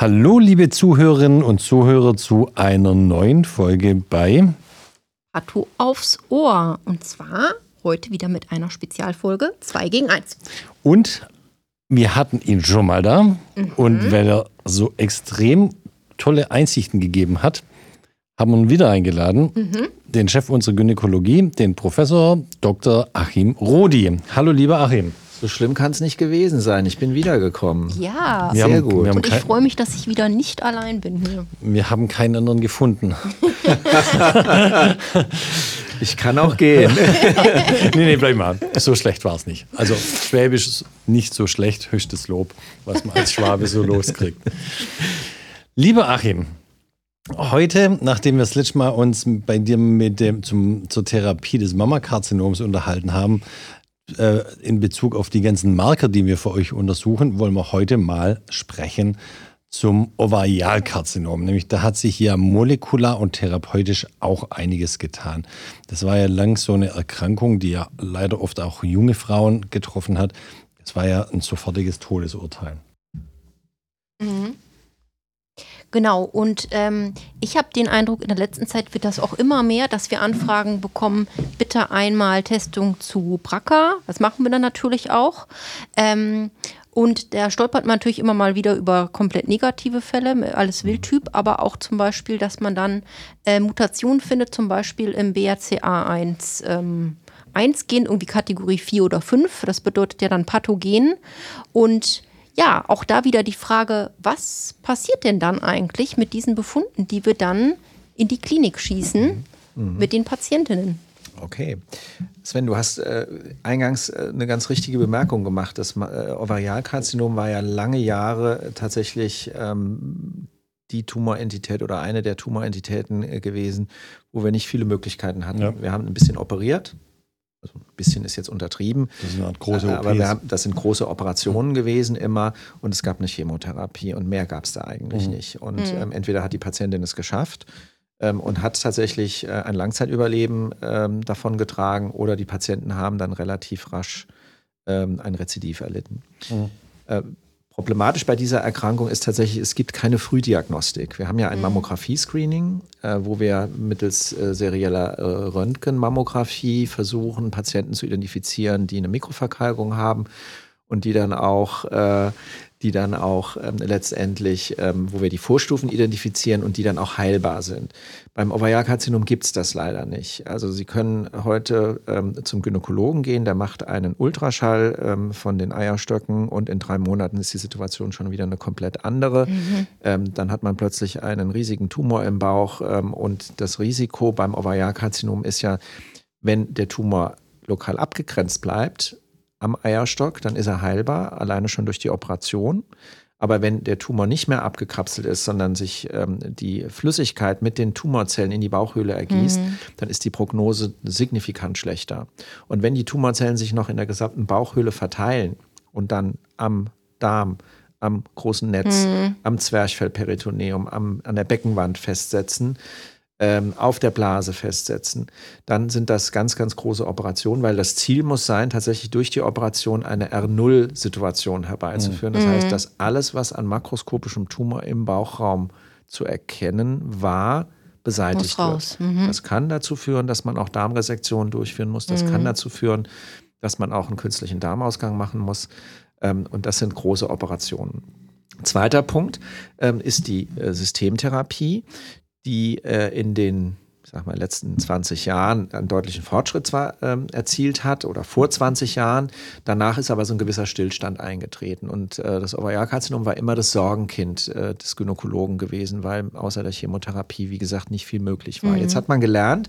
Hallo, liebe Zuhörerinnen und Zuhörer zu einer neuen Folge bei Pato aufs Ohr. Und zwar heute wieder mit einer Spezialfolge 2 gegen 1. Und wir hatten ihn schon mal da. Mhm. Und weil er so extrem tolle Einsichten gegeben hat, haben wir ihn wieder eingeladen. Mhm. Den Chef unserer Gynäkologie, den Professor Dr. Achim Rodi. Hallo, lieber Achim. So schlimm kann es nicht gewesen sein. Ich bin wiedergekommen. Ja, sehr haben, gut. Und ich freue mich, dass ich wieder nicht allein bin hier. Wir haben keinen anderen gefunden. ich kann auch gehen. nee, nee, bleib mal. So schlecht war es nicht. Also Schwäbisch ist nicht so schlecht, höchstes Lob, was man als Schwabe so loskriegt. Lieber Achim, Heute, nachdem wir das letzte Mal uns bei dir mit dem, zum, zur Therapie des Mammakarzinoms unterhalten haben, äh, in Bezug auf die ganzen Marker, die wir für euch untersuchen, wollen wir heute mal sprechen zum Ovarialkarzinom. Nämlich da hat sich ja molekular und therapeutisch auch einiges getan. Das war ja lang so eine Erkrankung, die ja leider oft auch junge Frauen getroffen hat. Das war ja ein sofortiges Todesurteil. Mhm. Genau, und ähm, ich habe den Eindruck, in der letzten Zeit wird das auch immer mehr, dass wir Anfragen bekommen, bitte einmal Testung zu BRCA. Das machen wir dann natürlich auch. Ähm, und da stolpert man natürlich immer mal wieder über komplett negative Fälle, alles Wildtyp, aber auch zum Beispiel, dass man dann äh, Mutationen findet, zum Beispiel im BRCA1. Ähm, 1 Gen, irgendwie Kategorie 4 oder 5. Das bedeutet ja dann Pathogen. Und ja, auch da wieder die Frage, was passiert denn dann eigentlich mit diesen Befunden, die wir dann in die Klinik schießen mhm. mit den Patientinnen? Okay. Sven, du hast äh, eingangs äh, eine ganz richtige Bemerkung gemacht. Das äh, Ovarialkarzinom war ja lange Jahre tatsächlich ähm, die Tumorentität oder eine der Tumorentitäten äh, gewesen, wo wir nicht viele Möglichkeiten hatten. Ja. Wir haben ein bisschen operiert, also ein bisschen ist jetzt untertrieben. Das sind große OPs. Aber haben, das sind große Operationen gewesen immer und es gab eine Chemotherapie und mehr gab es da eigentlich mhm. nicht. Und mhm. ähm, entweder hat die Patientin es geschafft ähm, und hat tatsächlich äh, ein Langzeitüberleben ähm, davon getragen oder die Patienten haben dann relativ rasch ähm, ein Rezidiv erlitten. Mhm. Äh, Problematisch bei dieser Erkrankung ist tatsächlich, es gibt keine Frühdiagnostik. Wir haben ja ein mhm. Mammographie-Screening, äh, wo wir mittels äh, serieller äh, Röntgenmammographie versuchen, Patienten zu identifizieren, die eine Mikroverkalkung haben und die dann auch äh, die dann auch ähm, letztendlich, ähm, wo wir die Vorstufen identifizieren und die dann auch heilbar sind. Beim Ovarialkarzinom gibt es das leider nicht. Also Sie können heute ähm, zum Gynäkologen gehen, der macht einen Ultraschall ähm, von den Eierstöcken und in drei Monaten ist die Situation schon wieder eine komplett andere. Mhm. Ähm, dann hat man plötzlich einen riesigen Tumor im Bauch ähm, und das Risiko beim Ovarialkarzinom ist ja, wenn der Tumor lokal abgegrenzt bleibt, am Eierstock, dann ist er heilbar, alleine schon durch die Operation. Aber wenn der Tumor nicht mehr abgekapselt ist, sondern sich ähm, die Flüssigkeit mit den Tumorzellen in die Bauchhöhle ergießt, mhm. dann ist die Prognose signifikant schlechter. Und wenn die Tumorzellen sich noch in der gesamten Bauchhöhle verteilen und dann am Darm, am großen Netz, mhm. am Zwerchfellperitoneum, am, an der Beckenwand festsetzen, auf der Blase festsetzen, dann sind das ganz, ganz große Operationen, weil das Ziel muss sein, tatsächlich durch die Operation eine R0-Situation herbeizuführen. Das mhm. heißt, dass alles, was an makroskopischem Tumor im Bauchraum zu erkennen war, beseitigt wird. Mhm. Das kann dazu führen, dass man auch Darmresektionen durchführen muss. Das mhm. kann dazu führen, dass man auch einen künstlichen Darmausgang machen muss. Ähm, und das sind große Operationen. Zweiter Punkt ähm, ist die äh, Systemtherapie die äh, in den sag mal, letzten 20 Jahren einen deutlichen Fortschritt zwar ähm, erzielt hat oder vor 20 Jahren. Danach ist aber so ein gewisser Stillstand eingetreten. Und äh, das Ovarialkarzinom war immer das Sorgenkind äh, des Gynäkologen gewesen, weil außer der Chemotherapie, wie gesagt, nicht viel möglich war. Mhm. Jetzt hat man gelernt,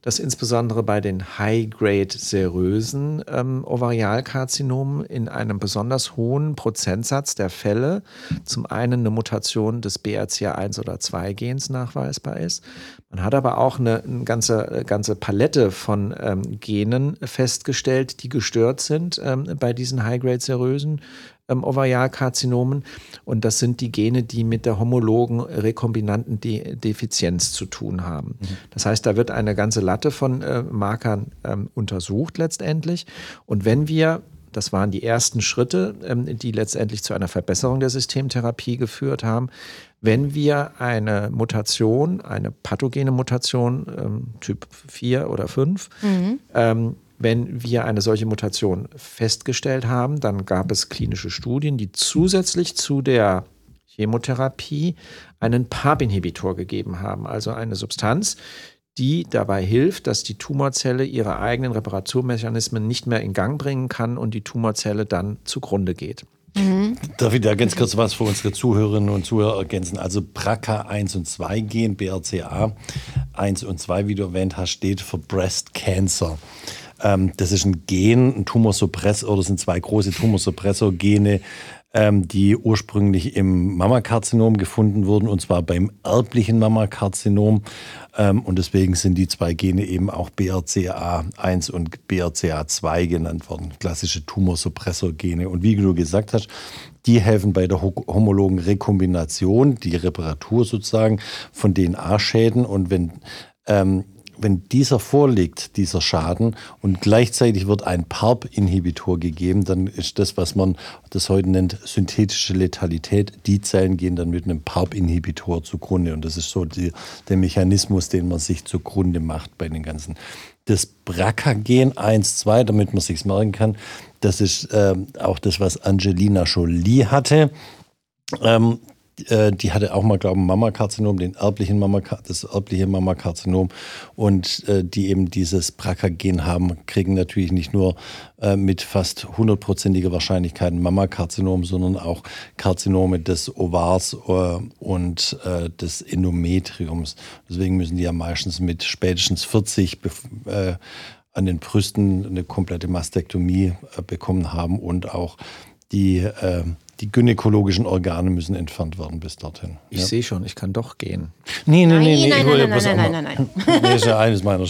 dass insbesondere bei den High-Grade-serösen ähm, Ovarialkarzinomen in einem besonders hohen Prozentsatz der Fälle zum einen eine Mutation des BRCA1 oder 2 Gens nachweisbar ist. Man hat aber auch eine, eine ganze, ganze Palette von ähm, Genen festgestellt, die gestört sind ähm, bei diesen High-Grade-serösen ähm, Ovarialkarzinomen. Und das sind die Gene, die mit der homologen rekombinanten De Defizienz zu tun haben. Mhm. Das heißt, da wird eine ganze Latte von äh, Markern ähm, untersucht letztendlich. Und wenn wir das waren die ersten Schritte, ähm, die letztendlich zu einer Verbesserung der Systemtherapie geführt haben. Wenn wir eine Mutation, eine pathogene Mutation, ähm, Typ 4 oder 5, mhm. ähm, wenn wir eine solche Mutation festgestellt haben, dann gab es klinische Studien, die zusätzlich zu der Chemotherapie einen PARP-Inhibitor gegeben haben, also eine Substanz, die dabei hilft, dass die Tumorzelle ihre eigenen Reparaturmechanismen nicht mehr in Gang bringen kann und die Tumorzelle dann zugrunde geht. Mhm. Darf ich da ganz kurz was für unsere Zuhörerinnen und Zuhörer ergänzen? Also BRCA 1 und 2 Gen, BRCA 1 und 2, wie du erwähnt hast, steht für Breast Cancer. Ähm, das ist ein Gen, ein Tumorsuppressor, oder sind zwei große Tumorsuppressor-Gene, ähm, die ursprünglich im Mammakarzinom gefunden wurden, und zwar beim erblichen Mammakarzinom. Ähm, und deswegen sind die zwei Gene eben auch BRCA1 und BRCA2 genannt worden, klassische Tumorsuppressor-Gene. Und wie du gesagt hast, die helfen bei der homologen Rekombination, die Reparatur sozusagen von DNA-Schäden. Und wenn ähm, wenn dieser vorliegt, dieser Schaden, und gleichzeitig wird ein PARP-Inhibitor gegeben, dann ist das, was man das heute nennt, synthetische Letalität. Die Zellen gehen dann mit einem PARP-Inhibitor zugrunde. Und das ist so die, der Mechanismus, den man sich zugrunde macht bei den ganzen. Das BRCA-Gen 1, 2, damit man sich merken kann, das ist äh, auch das, was Angelina Jolie hatte. Ähm, äh, die hatte auch mal, glaube ich, Mammakarzinom, den erblichen Mama, das erbliche Mammakarzinom. Und äh, die eben dieses BRCA-Gen haben, kriegen natürlich nicht nur äh, mit fast hundertprozentiger Wahrscheinlichkeit ein Mammakarzinom, sondern auch Karzinome des Ovars äh, und äh, des Endometriums. Deswegen müssen die ja meistens mit spätestens 40 äh, an den Brüsten eine komplette Mastektomie bekommen haben und auch die die gynäkologischen Organe müssen entfernt werden bis dorthin. Ich ja. sehe schon, ich kann doch gehen. Nee, nee, nee, nee. Nein, nein, nein, nein, nein, nein, nein, nein. Nee, ist ja eines meiner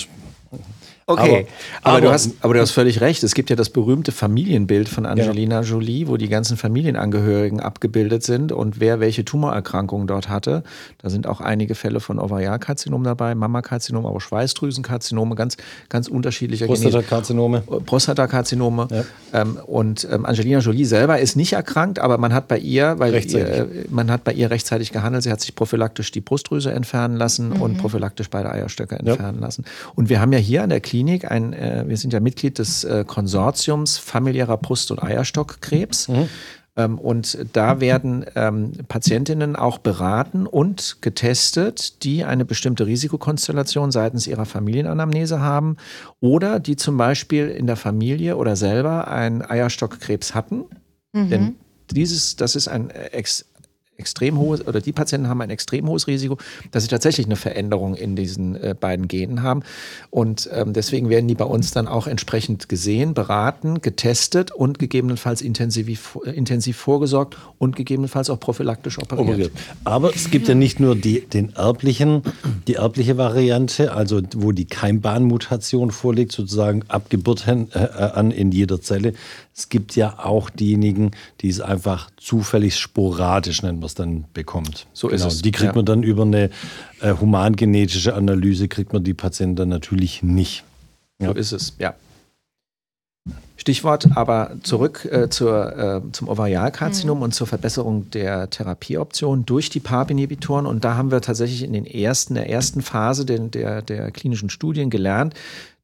Okay, aber, aber, aber, du hast, aber du hast völlig recht. Es gibt ja das berühmte Familienbild von Angelina ja. Jolie, wo die ganzen Familienangehörigen abgebildet sind und wer welche Tumorerkrankungen dort hatte. Da sind auch einige Fälle von Ovarialkarzinom dabei, Mammakarzinom, aber Schweißdrüsenkarzinome, ganz, ganz unterschiedliche Prostatakarzinome. Prostatakarzinome. Ja. Ähm, und ähm, Angelina Jolie selber ist nicht erkrankt, aber man hat bei ihr, weil ihr, äh, man hat bei ihr rechtzeitig gehandelt. Sie hat sich prophylaktisch die Brustdrüse entfernen lassen mhm. und prophylaktisch beide Eierstöcke entfernen ja. lassen. Und wir haben ja hier an der Klinik Klinik, ein, äh, wir sind ja Mitglied des äh, Konsortiums familiärer Brust- und Eierstockkrebs. Mhm. Ähm, und da werden ähm, Patientinnen auch beraten und getestet, die eine bestimmte Risikokonstellation seitens ihrer Familienanamnese haben oder die zum Beispiel in der Familie oder selber einen Eierstockkrebs hatten. Mhm. Denn dieses, das ist ein ex extrem hohes, oder die Patienten haben ein extrem hohes Risiko, dass sie tatsächlich eine Veränderung in diesen äh, beiden Genen haben. Und ähm, deswegen werden die bei uns dann auch entsprechend gesehen, beraten, getestet und gegebenenfalls intensiv, intensiv vorgesorgt und gegebenenfalls auch prophylaktisch operiert. Aber es gibt ja nicht nur die, den erblichen, die erbliche Variante, also wo die Keimbahnmutation vorliegt, sozusagen ab Geburt äh, an in jeder Zelle. Es gibt ja auch diejenigen, die es einfach zufällig sporadisch, nennen wir es dann, bekommt. So genau. ist es. Die kriegt ja. man dann über eine äh, humangenetische Analyse, kriegt man die Patienten dann natürlich nicht. Ja. So ist es, ja. Stichwort aber zurück äh, zur, äh, zum Ovarialkarzinom mhm. und zur Verbesserung der Therapieoption durch die PARP-Inhibitoren. Und da haben wir tatsächlich in den ersten, der ersten Phase der, der, der klinischen Studien gelernt,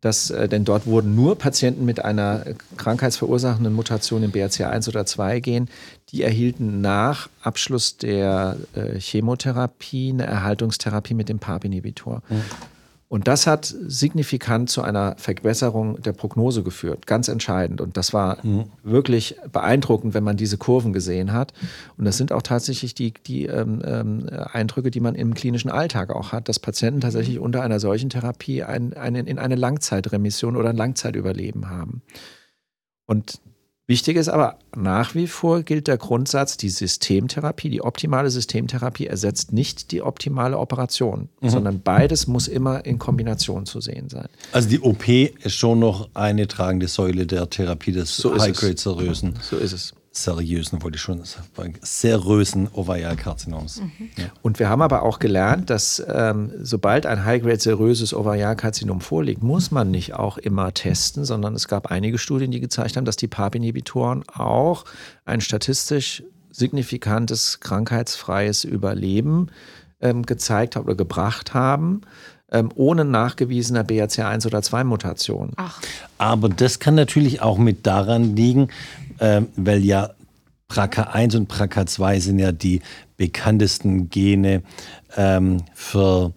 dass, äh, denn dort wurden nur Patienten mit einer krankheitsverursachenden Mutation im BRCA1 oder 2 Gen, die erhielten nach Abschluss der äh, Chemotherapie eine Erhaltungstherapie mit dem PARP-Inhibitor. Mhm. Und das hat signifikant zu einer Verbesserung der Prognose geführt, ganz entscheidend. Und das war mhm. wirklich beeindruckend, wenn man diese Kurven gesehen hat. Und das sind auch tatsächlich die, die ähm, ähm, Eindrücke, die man im klinischen Alltag auch hat, dass Patienten tatsächlich unter einer solchen Therapie ein, ein, in eine Langzeitremission oder ein Langzeitüberleben haben. Und Wichtig ist aber nach wie vor gilt der Grundsatz, die Systemtherapie, die optimale Systemtherapie ersetzt nicht die optimale Operation, mhm. sondern beides muss immer in Kombination zu sehen sein. Also die OP ist schon noch eine tragende Säule der Therapie des so High-Grade-Serösen. So ist es. Seriösen, wollte ich schon sagen, serösen Ovarialkarzinoms. Mhm. Ja. Und wir haben aber auch gelernt, dass ähm, sobald ein High-Grade seröses Ovarialkarzinom vorliegt, muss man nicht auch immer testen, sondern es gab einige Studien, die gezeigt haben, dass die PARP-Inhibitoren auch ein statistisch signifikantes krankheitsfreies Überleben ähm, gezeigt haben oder gebracht haben ähm, ohne nachgewiesener BRCA1 oder 2 Mutation. Ach. Aber das kann natürlich auch mit daran liegen, ähm, weil ja BRCA1 und BRCA2 sind ja die bekanntesten Gene ähm, für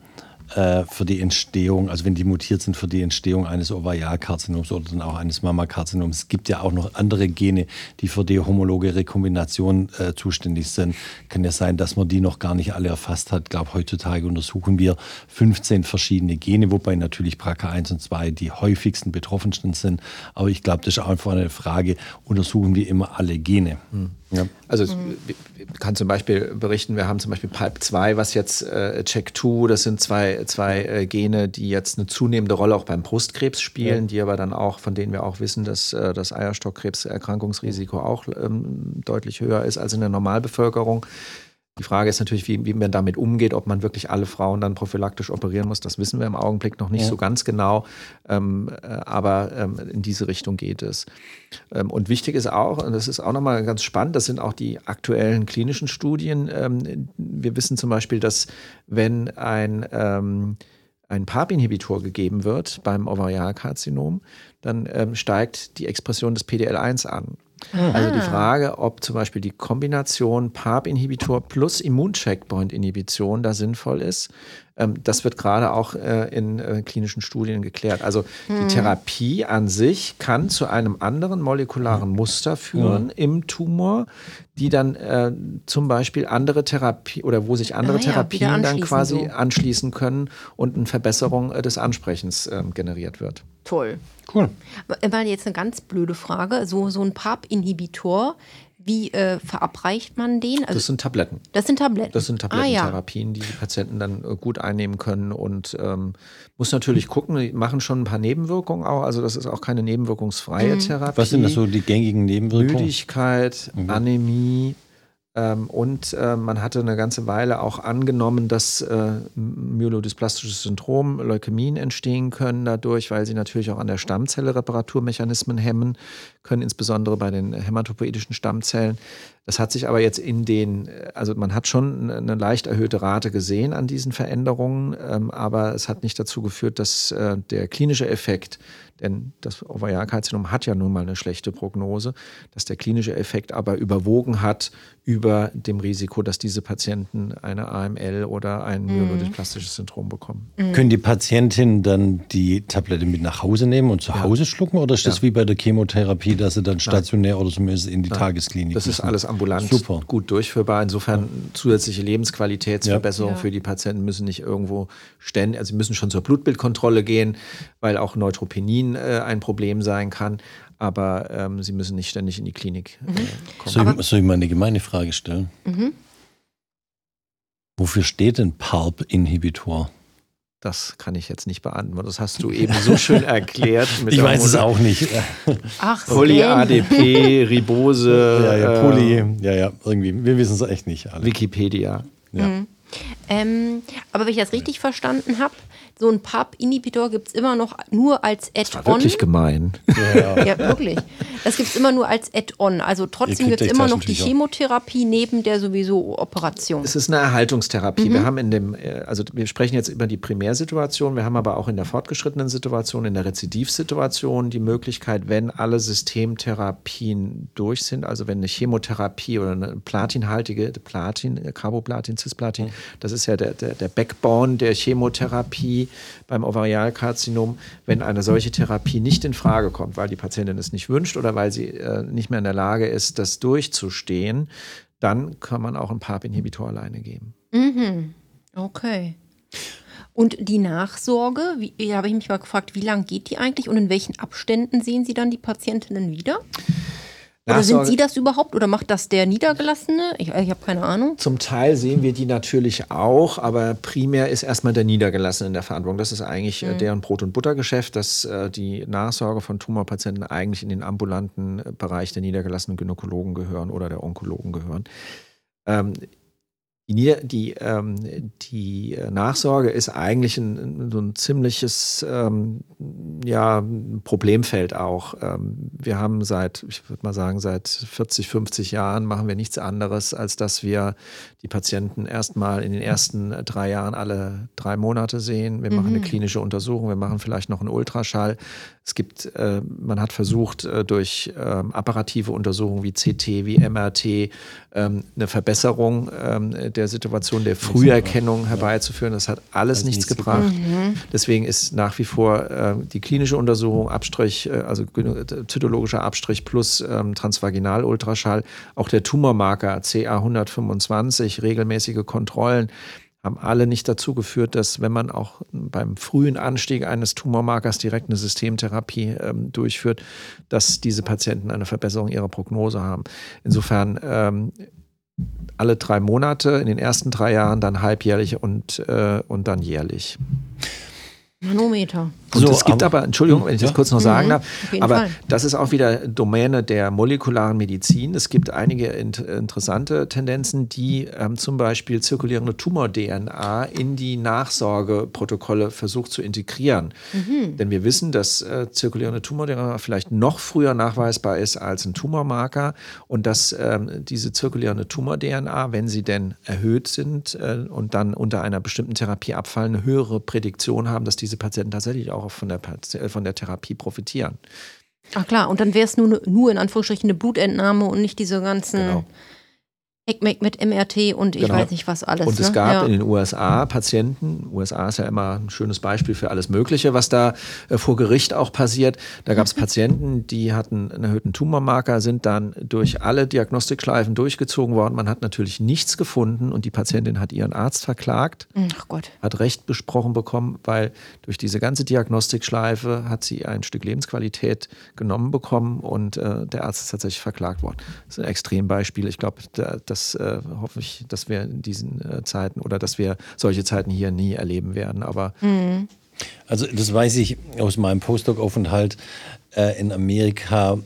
äh, für die Entstehung, also wenn die mutiert sind für die Entstehung eines Ovarialkarzinoms oder dann auch eines Mammakarzinoms. Es gibt ja auch noch andere Gene, die für die homologe Rekombination äh, zuständig sind. Kann ja sein, dass man die noch gar nicht alle erfasst hat. Ich glaube, heutzutage untersuchen wir 15 verschiedene Gene, wobei natürlich BRCA1 und 2 die häufigsten betroffensten sind. Aber ich glaube, das ist einfach eine Frage, untersuchen wir immer alle Gene. Hm. Ja. Also mhm. ich kann zum Beispiel berichten, wir haben zum Beispiel PALP2, was jetzt äh, Check2, das sind zwei, zwei äh, Gene, die jetzt eine zunehmende Rolle auch beim Brustkrebs spielen, ja. die aber dann auch, von denen wir auch wissen, dass äh, das Eierstockkrebserkrankungsrisiko auch ähm, deutlich höher ist als in der Normalbevölkerung. Die Frage ist natürlich, wie, wie man damit umgeht, ob man wirklich alle Frauen dann prophylaktisch operieren muss. Das wissen wir im Augenblick noch nicht ja. so ganz genau. Ähm, äh, aber ähm, in diese Richtung geht es. Ähm, und wichtig ist auch, und das ist auch nochmal ganz spannend, das sind auch die aktuellen klinischen Studien. Ähm, wir wissen zum Beispiel, dass wenn ein ähm, ein PARP-Inhibitor gegeben wird beim Ovarialkarzinom, dann ähm, steigt die Expression des PDL1 an. Also die ah. Frage, ob zum Beispiel die Kombination PARP-Inhibitor plus Immuncheckpoint-Inhibition da sinnvoll ist, das wird gerade auch äh, in äh, klinischen Studien geklärt. Also die hm. Therapie an sich kann zu einem anderen molekularen Muster führen ja. im Tumor, die dann äh, zum Beispiel andere Therapie oder wo sich andere ah, Therapien dann quasi so. anschließen können und eine Verbesserung äh, des Ansprechens ähm, generiert wird. Toll. Cool. Mal jetzt eine ganz blöde Frage. So, so ein PARP-Inhibitor, wie äh, verabreicht man den? Also, das sind Tabletten. Das sind Tabletten. Das sind Tablettentherapien, ah, ja. die die Patienten dann äh, gut einnehmen können und ähm, muss natürlich gucken, die machen schon ein paar Nebenwirkungen auch. Also das ist auch keine nebenwirkungsfrei mhm. Therapie. Was sind das so die gängigen Nebenwirkungen? Müdigkeit, mhm. Anämie, ähm, und äh, man hatte eine ganze Weile auch angenommen, dass äh, myelodysplastisches Syndrom, Leukämien entstehen können dadurch, weil sie natürlich auch an der Stammzelle Reparaturmechanismen hemmen können, insbesondere bei den hämatopoetischen Stammzellen. Das hat sich aber jetzt in den, also man hat schon eine leicht erhöhte Rate gesehen an diesen Veränderungen, ähm, aber es hat nicht dazu geführt, dass äh, der klinische Effekt denn das Ovarialkarzinom hat ja nun mal eine schlechte Prognose, dass der klinische Effekt aber überwogen hat über dem Risiko, dass diese Patienten eine AML oder ein mhm. myelodysplastisches Syndrom bekommen. Mhm. Können die Patientinnen dann die Tablette mit nach Hause nehmen und zu ja. Hause schlucken oder ist das ja. wie bei der Chemotherapie, dass sie dann stationär Nein. oder zumindest in die Nein. Tagesklinik Das ist alles ambulant Super. gut durchführbar. Insofern zusätzliche Lebensqualitätsverbesserungen ja. für die Patienten müssen nicht irgendwo ständig, also sie müssen schon zur Blutbildkontrolle gehen, weil auch Neutropenin äh, ein Problem sein kann aber ähm, sie müssen nicht ständig in die Klinik äh, mhm. kommen. Soll ich, soll ich, mal eine gemeine Frage stellen? Mhm. Wofür steht denn PARP-Inhibitor? Das kann ich jetzt nicht beantworten. Das hast du eben so schön erklärt. ich weiß es auch nicht. Ach, Poly-ADP, Ribose. Ja, ja, Poly. Äh, ja, ja, irgendwie. Wir wissen es echt nicht. Alle. Wikipedia. Ja. Mhm. Ähm, aber wenn ich das richtig verstanden habe, so ein PARP-Inhibitor gibt es immer noch nur als Add-on. Wirklich gemein. Ja, ja wirklich. Das gibt es immer nur als Add-on. Also trotzdem gibt es immer noch die Chemotherapie neben der sowieso Operation. Es ist eine Erhaltungstherapie. Mhm. Wir haben in dem, äh, also wir sprechen jetzt über die Primärsituation, wir haben aber auch in der fortgeschrittenen Situation, in der Rezidivsituation die Möglichkeit, wenn alle Systemtherapien durch sind, also wenn eine Chemotherapie oder eine platinhaltige, Platin, Carboplatin, Cisplatin, mhm. das ist ja der, der, der Backbone der Chemotherapie beim Ovarialkarzinom, wenn eine solche Therapie nicht in Frage kommt, weil die Patientin es nicht wünscht oder weil sie äh, nicht mehr in der Lage ist, das durchzustehen, dann kann man auch ein PARP-Inhibitor alleine geben. Mhm. Okay. Und die Nachsorge, wie, da habe ich mich mal gefragt, wie lange geht die eigentlich und in welchen Abständen sehen Sie dann die Patientinnen wieder? Oder sind Sie das überhaupt oder macht das der Niedergelassene? Ich, ich habe keine Ahnung. Zum Teil sehen wir die natürlich auch, aber primär ist erstmal der Niedergelassene in der Verantwortung. Das ist eigentlich äh, mhm. deren Brot- und Buttergeschäft, dass äh, die Nachsorge von Tumorpatienten eigentlich in den ambulanten äh, Bereich der niedergelassenen Gynäkologen gehören oder der Onkologen gehören. Ähm, die, die, ähm, die Nachsorge ist eigentlich ein, so ein ziemliches ähm, ja, Problemfeld auch. Ähm, wir haben seit, ich würde mal sagen, seit 40, 50 Jahren machen wir nichts anderes, als dass wir die Patienten erstmal in den ersten drei Jahren alle drei Monate sehen. Wir mhm. machen eine mhm. klinische Untersuchung, wir machen vielleicht noch einen Ultraschall. Es gibt, äh, man hat versucht, äh, durch ähm, apparative Untersuchungen wie CT, wie MRT ähm, eine Verbesserung ähm, der Situation der Früherkennung herbeizuführen. Das hat alles das nichts, nichts gebracht. Mhm. Deswegen ist nach wie vor äh, die klinische Untersuchung, Abstrich, äh, also zytologischer Abstrich plus ähm, Transvaginalultraschall, auch der Tumormarker CA 125, regelmäßige Kontrollen haben alle nicht dazu geführt, dass wenn man auch beim frühen Anstieg eines Tumormarkers direkt eine Systemtherapie ähm, durchführt, dass diese Patienten eine Verbesserung ihrer Prognose haben. Insofern ähm, alle drei Monate, in den ersten drei Jahren dann halbjährlich und, äh, und dann jährlich. Manometer. Und so, es gibt aber, Entschuldigung, wenn ich das ja. kurz noch sagen mhm, darf, aber Fall. das ist auch wieder Domäne der molekularen Medizin. Es gibt einige int interessante Tendenzen, die ähm, zum Beispiel zirkulierende Tumor-DNA in die Nachsorgeprotokolle versucht zu integrieren. Mhm. Denn wir wissen, dass äh, zirkulierende Tumor-DNA vielleicht noch früher nachweisbar ist als ein Tumormarker und dass ähm, diese zirkulierende Tumor-DNA, wenn sie denn erhöht sind äh, und dann unter einer bestimmten Therapie abfallen, eine höhere Prädiktion haben, dass diese Patienten tatsächlich auch auch von der, äh, von der Therapie profitieren. Ach klar, und dann wäre es nur, nur in Anführungsstrichen eine Blutentnahme und nicht diese ganzen genau. Heckmeck mit MRT und ich genau. weiß nicht was alles. Und es ne? gab ja. in den USA Patienten, USA ist ja immer ein schönes Beispiel für alles Mögliche, was da äh, vor Gericht auch passiert. Da gab es Patienten, die hatten einen erhöhten Tumormarker, sind dann durch alle Diagnostikschleifen durchgezogen worden. Man hat natürlich nichts gefunden und die Patientin hat ihren Arzt verklagt, Ach Gott. hat Recht besprochen bekommen, weil durch diese ganze Diagnostikschleife hat sie ein Stück Lebensqualität genommen bekommen und äh, der Arzt ist tatsächlich verklagt worden. Das ist ein Extrembeispiel. Ich glaube, da, das äh, hoffe ich, dass wir in diesen äh, Zeiten oder dass wir solche Zeiten hier nie erleben werden. Aber mhm. also das weiß ich aus meinem Postdoc-Aufenthalt äh, in Amerika.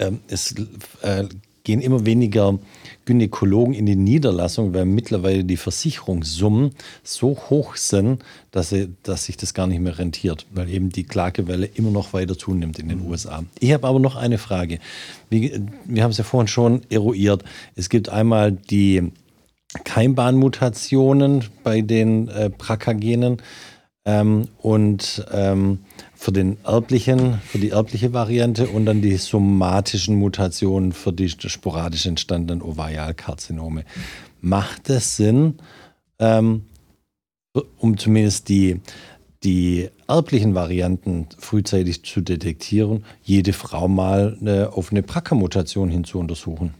Ähm, es äh, gehen immer weniger Gynäkologen in die Niederlassung, weil mittlerweile die Versicherungssummen so hoch sind, dass, sie, dass sich das gar nicht mehr rentiert, weil eben die Klagewelle immer noch weiter zunimmt in den USA. Ich habe aber noch eine Frage. Wie, wir haben es ja vorhin schon eruiert. Es gibt einmal die Keimbahnmutationen bei den äh, BRCA-Genen ähm, und ähm, für den erblichen, für die erbliche Variante und dann die somatischen Mutationen für die sporadisch entstandenen Ovarialkarzinome. Macht es Sinn, ähm, um zumindest die, die erblichen Varianten frühzeitig zu detektieren, jede Frau mal eine, auf eine BRCA-Mutation hin zu untersuchen?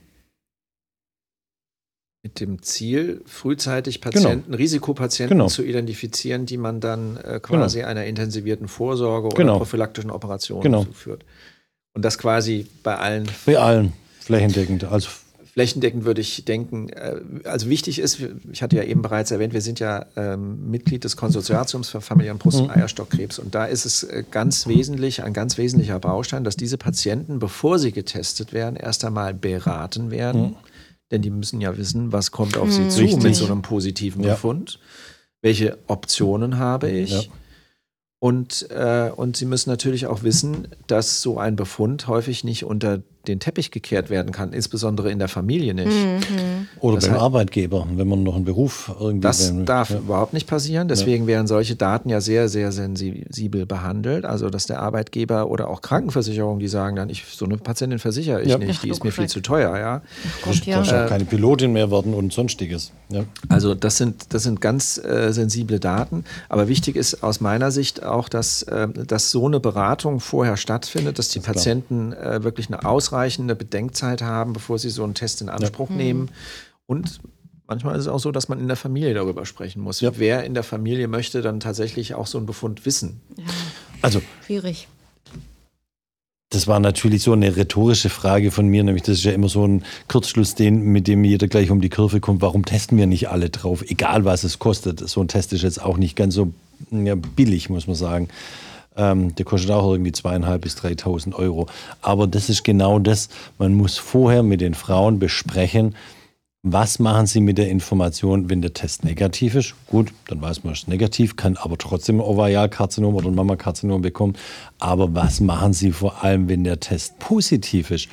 Mit dem Ziel, frühzeitig genau. Patienten, genau. Risikopatienten genau. zu identifizieren, die man dann äh, quasi genau. einer intensivierten Vorsorge oder genau. prophylaktischen Operation genau. zuführt. Und das quasi bei allen. Bei allen, flächendeckend. Also flächendeckend würde ich denken, äh, also wichtig ist, ich hatte ja eben bereits erwähnt, wir sind ja ähm, Mitglied des Konsortiums für familiären Brust- und mhm. Eierstockkrebs. Und da ist es äh, ganz wesentlich, ein ganz wesentlicher Baustein, dass diese Patienten, bevor sie getestet werden, erst einmal beraten werden. Mhm denn die müssen ja wissen, was kommt auf sie hm, zu Richtig. mit so einem positiven ja. Befund. Welche Optionen habe ich? Ja. Und, äh, und sie müssen natürlich auch wissen, dass so ein Befund häufig nicht unter den Teppich gekehrt werden kann, insbesondere in der Familie nicht. Mhm. Oder das beim heißt, Arbeitgeber, wenn man noch einen Beruf irgendwie. Das will. darf ja. überhaupt nicht passieren. Deswegen ja. werden solche Daten ja sehr, sehr sensibel behandelt. Also, dass der Arbeitgeber oder auch Krankenversicherungen, die sagen dann, ich, so eine Patientin versichere ich ja. nicht, die ist mir viel zu teuer. Ja. Gott, ja. Äh, keine Pilotin mehr werden und sonstiges. Also, das sind, das sind ganz äh, sensible Daten. Aber wichtig ist aus meiner Sicht auch, dass, äh, dass so eine Beratung vorher stattfindet, dass die das Patienten äh, wirklich eine ausreichende ausreichende Bedenkzeit haben, bevor sie so einen Test in Anspruch ja. nehmen. Mhm. Und manchmal ist es auch so, dass man in der Familie darüber sprechen muss. Ja. Wer in der Familie möchte dann tatsächlich auch so einen Befund wissen? Ja. Also schwierig. Das war natürlich so eine rhetorische Frage von mir, nämlich das ist ja immer so ein Kurzschluss, den, mit dem jeder gleich um die Kurve kommt. Warum testen wir nicht alle drauf, egal was es kostet? So ein Test ist jetzt auch nicht ganz so ja, billig, muss man sagen. Ähm, der kostet auch irgendwie zweieinhalb bis 3.000 Euro. Aber das ist genau das. Man muss vorher mit den Frauen besprechen, was machen Sie mit der Information, wenn der Test negativ ist? Gut, dann weiß man, es ist negativ, kann aber trotzdem ein Ovarialkarzinom oder ein Mammakarzinom bekommen. Aber was machen Sie vor allem, wenn der Test positiv ist?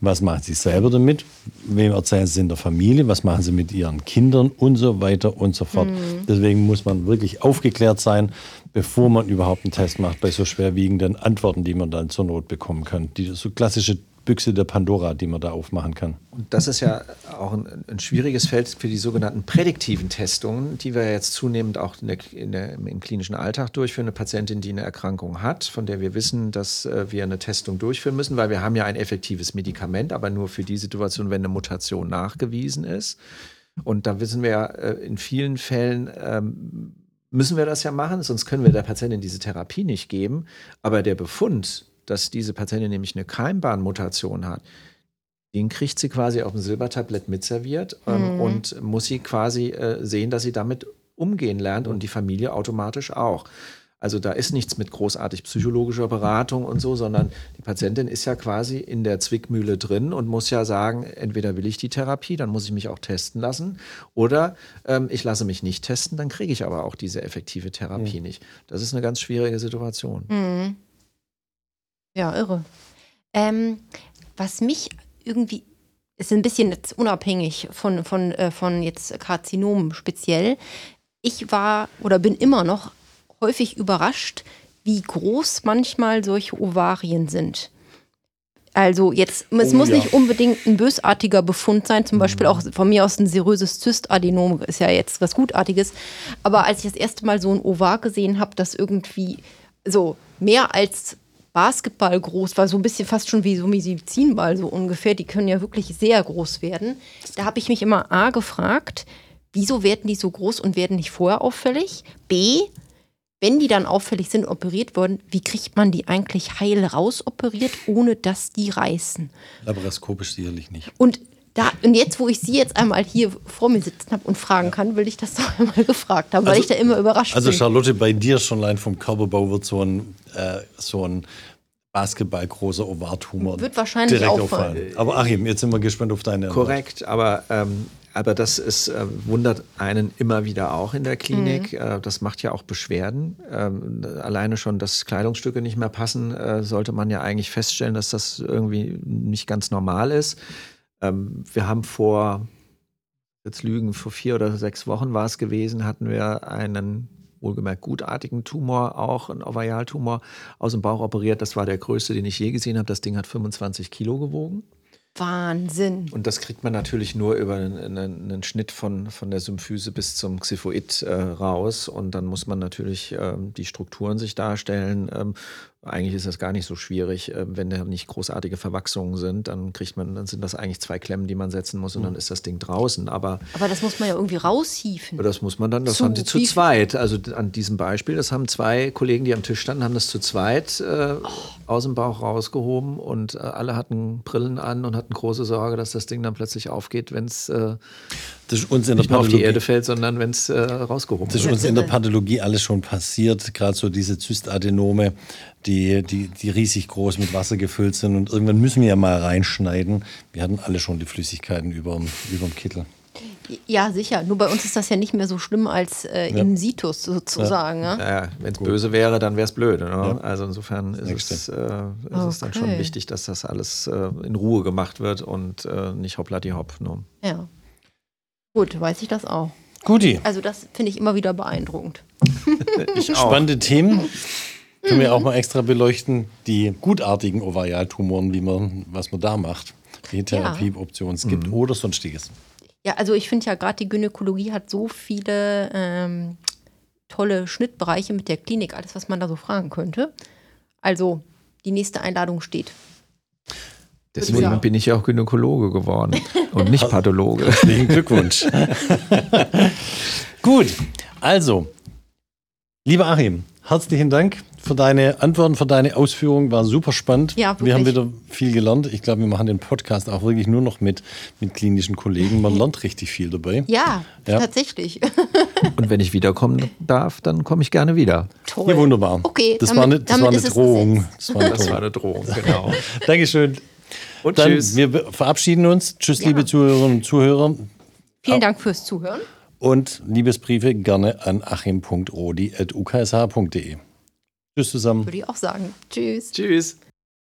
Was machen Sie selber damit? Wem erzählen Sie in der Familie? Was machen Sie mit Ihren Kindern und so weiter und so fort? Mhm. Deswegen muss man wirklich aufgeklärt sein, bevor man überhaupt einen Test macht, bei so schwerwiegenden Antworten, die man dann zur Not bekommen kann. Die so klassische Büchse der Pandora, die man da aufmachen kann. Und das ist ja auch ein, ein schwieriges Feld für die sogenannten prädiktiven Testungen, die wir jetzt zunehmend auch in der, in der, im klinischen Alltag durchführen. Eine Patientin, die eine Erkrankung hat, von der wir wissen, dass äh, wir eine Testung durchführen müssen, weil wir haben ja ein effektives Medikament, aber nur für die Situation, wenn eine Mutation nachgewiesen ist. Und da wissen wir ja äh, in vielen Fällen, ähm, müssen wir das ja machen, sonst können wir der Patientin diese Therapie nicht geben. Aber der Befund dass diese Patientin nämlich eine Keimbahnmutation hat, den kriegt sie quasi auf dem Silbertablett mitserviert ähm, mhm. und muss sie quasi äh, sehen, dass sie damit umgehen lernt und die Familie automatisch auch. Also da ist nichts mit großartig psychologischer Beratung und so, sondern die Patientin ist ja quasi in der Zwickmühle drin und muss ja sagen, entweder will ich die Therapie, dann muss ich mich auch testen lassen, oder ähm, ich lasse mich nicht testen, dann kriege ich aber auch diese effektive Therapie mhm. nicht. Das ist eine ganz schwierige Situation. Mhm. Ja, irre. Ähm, was mich irgendwie, ist ein bisschen jetzt unabhängig von, von, äh, von jetzt Karzinomen speziell. Ich war oder bin immer noch häufig überrascht, wie groß manchmal solche Ovarien sind. Also jetzt, es oh, muss ja. nicht unbedingt ein bösartiger Befund sein, zum Beispiel mhm. auch von mir aus ein seröses Zystadenom ist ja jetzt was Gutartiges. Aber als ich das erste Mal so ein Ovar gesehen habe, das irgendwie so mehr als Basketball groß war, so ein bisschen fast schon wie so Medizinball so ungefähr. Die können ja wirklich sehr groß werden. Da habe ich mich immer A gefragt, wieso werden die so groß und werden nicht vorher auffällig? B, wenn die dann auffällig sind, operiert worden, wie kriegt man die eigentlich heil rausoperiert, ohne dass die reißen? Laparoskopisch sicherlich nicht. Und da, und jetzt, wo ich Sie jetzt einmal hier vor mir sitzen habe und fragen kann, will ich das doch einmal gefragt haben, weil also, ich da immer überrascht also bin. Also Charlotte, bei dir schon allein vom Körperbau wird so ein, äh, so ein Basketball-großer Ovartumor Wird wahrscheinlich direkt auffallen. auffallen. Aber Achim, jetzt sind wir gespannt auf deine Korrekt, aber, ähm, aber das ist, äh, wundert einen immer wieder auch in der Klinik. Mhm. Äh, das macht ja auch Beschwerden. Ähm, alleine schon, dass Kleidungsstücke nicht mehr passen, äh, sollte man ja eigentlich feststellen, dass das irgendwie nicht ganz normal ist. Ähm, wir haben vor, jetzt lügen, vor vier oder sechs Wochen war es gewesen, hatten wir einen wohlgemerkt gutartigen Tumor, auch ein Ovarialtumor aus dem Bauch operiert. Das war der größte, den ich je gesehen habe. Das Ding hat 25 Kilo gewogen. Wahnsinn. Und das kriegt man natürlich nur über einen, einen, einen Schnitt von, von der Symphyse bis zum Xiphoid äh, raus. Und dann muss man natürlich ähm, die Strukturen sich darstellen. Ähm, eigentlich ist das gar nicht so schwierig. Äh, wenn da nicht großartige Verwachsungen sind, dann kriegt man, dann sind das eigentlich zwei Klemmen, die man setzen muss und dann ist das Ding draußen. Aber, aber das muss man ja irgendwie raushieven. Das muss man dann, das zu, haben die zu zweit. Also an diesem Beispiel, das haben zwei Kollegen, die am Tisch standen, haben das zu zweit äh, oh. aus dem Bauch rausgehoben und äh, alle hatten Brillen an und hatten große Sorge, dass das Ding dann plötzlich aufgeht, wenn es äh, nicht der auf die Erde fällt, sondern wenn es äh, rausgehoben wird. Das ist uns in der Pathologie alles schon passiert, gerade so diese Zystadenome, die, die, die riesig groß mit Wasser gefüllt sind und irgendwann müssen wir ja mal reinschneiden. Wir hatten alle schon die Flüssigkeiten über dem Kittel. Ja, sicher. Nur bei uns ist das ja nicht mehr so schlimm als äh, ja. in Situs sozusagen. Ja. Ja. ja Wenn es böse wäre, dann wäre es blöd. Ne? Also insofern ist, es, äh, ist okay. es, dann schon wichtig, dass das alles äh, in Ruhe gemacht wird und äh, nicht hoppla hopp. Ne? Ja. Gut, weiß ich das auch. Guti. Also das finde ich immer wieder beeindruckend. ich auch. Spannende Themen. Können wir auch mal extra beleuchten, die gutartigen Ovarialtumoren, wie man, was man da macht, die Therapieoptionen es gibt mhm. oder sonstiges. Ja, also ich finde ja gerade die Gynäkologie hat so viele ähm, tolle Schnittbereiche mit der Klinik, alles, was man da so fragen könnte. Also die nächste Einladung steht. Deswegen ja. bin ich ja auch Gynäkologe geworden und nicht Pathologe. Herzlichen Glückwunsch. Gut, also, lieber Achim, herzlichen Dank für deine Antworten, für deine Ausführungen. War super spannend. Ja, wir haben wieder viel gelernt. Ich glaube, wir machen den Podcast auch wirklich nur noch mit, mit klinischen Kollegen. Man lernt richtig viel dabei. Ja, Ja. tatsächlich. Und wenn ich wiederkommen darf, dann komme ich gerne wieder. Toll. Ja, wunderbar. Okay, das damit- war eine, das war eine Drohung. Das war eine Das war Drohung. eine Drohung, genau. Dankeschön. Und Dann, tschüss. wir verabschieden uns. Tschüss, Ja. liebe Zuhörerinnen und Zuhörer. Vielen Dank fürs Zuhören. Und Liebesbriefe gerne an achim.rodi.uksh.de. Tschüss zusammen. Würde ich auch sagen. Tschüss. Tschüss.